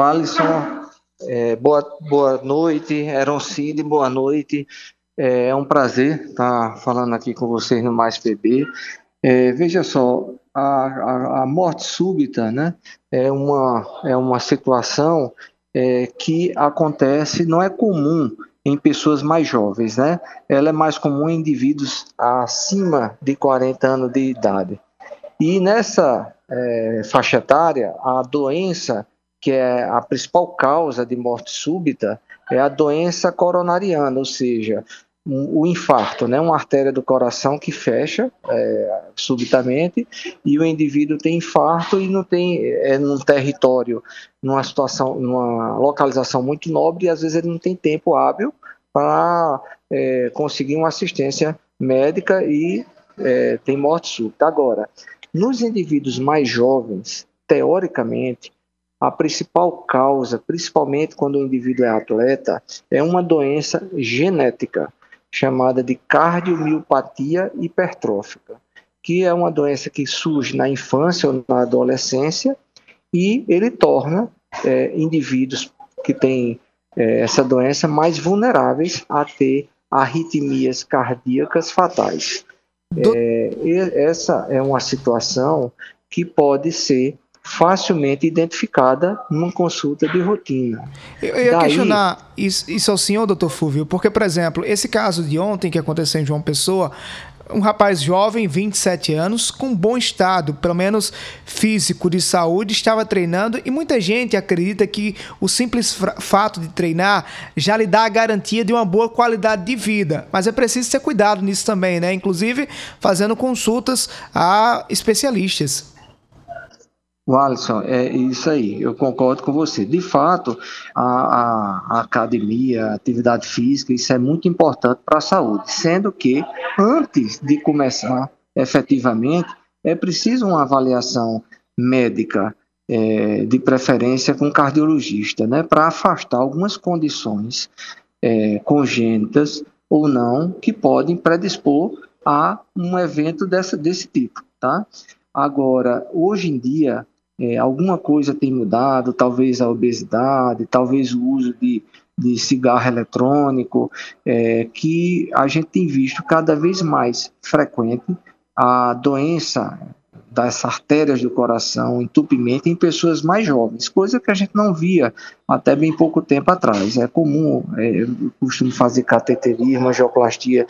Alisson, é, boa, boa noite. Eroncide, boa noite. É, é um prazer estar falando aqui com vocês no Mais PB. É, veja só, a, a, a, morte súbita né, é, uma, é uma situação é, que acontece, não é comum em pessoas mais jovens, né? Ela é mais comum em indivíduos acima de 40 anos de idade. E nessa é, faixa etária, a doença que é a principal causa de morte súbita é a doença coronariana, ou seja, o infarto, né, uma artéria do coração que fecha é, subitamente e o indivíduo tem infarto e não tem é num território, numa situação, numa localização muito nobre e às vezes ele não tem tempo hábil para é, conseguir uma assistência médica e é, tem morte súbita. Agora, nos indivíduos mais jovens, teoricamente, a principal causa, principalmente quando o indivíduo é atleta, é uma doença genética chamada de cardiomiopatia hipertrófica, que é uma doença que surge na infância ou na adolescência e ele torna é, indivíduos que têm é, essa doença mais vulneráveis a ter arritmias cardíacas fatais. Do... É, essa é uma situação que pode ser facilmente identificada numa consulta de rotina. Eu, ia Daí... questionar isso, isso ao senhor, doutor Fúvio, porque, por exemplo, esse caso de ontem que aconteceu em João Pessoa, um rapaz jovem, 27 anos, com bom estado, pelo menos físico, de saúde, estava treinando e muita gente acredita que o simples fato de treinar já lhe dá a garantia de uma boa qualidade de vida. Mas é preciso ter cuidado nisso também, né? Inclusive fazendo consultas a especialistas. O Alisson, é isso aí, eu concordo com você. De fato, a, a, a academia, a atividade física, isso é muito importante para a saúde, sendo que antes de começar efetivamente, é preciso uma avaliação médica, é, de preferência com cardiologista, né, para afastar algumas condições é, congênitas ou não que podem predispor a um evento dessa, desse tipo, tá? Agora, hoje em dia, é, alguma coisa tem mudado, talvez a obesidade, talvez o uso de, de cigarro eletrônico, é, que a gente tem visto cada vez mais frequente a doença das artérias do coração, entupimento em pessoas mais jovens, coisa que a gente não via até bem pouco tempo atrás. É comum, é, eu costumo fazer cateterismo, angioplastia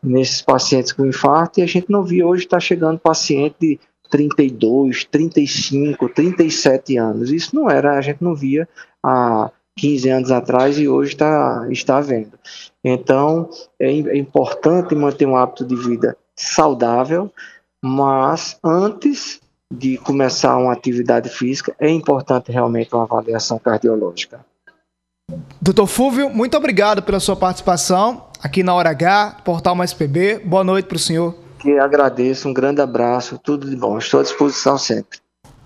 nesses pacientes com infarto e a gente não via. Hoje está chegando paciente de 32, 35, 37 anos. Isso não era, a gente não via há 15 anos atrás e hoje está, está vendo. Então, é, é importante manter um hábito de vida saudável, mas antes de começar uma atividade física, é importante realmente uma avaliação cardiológica. Doutor Fúvio, muito obrigado pela sua participação aqui na Hora H, Portal Mais PB. Boa noite para o senhor que agradeço, um grande abraço, tudo de bom. Estou à disposição sempre.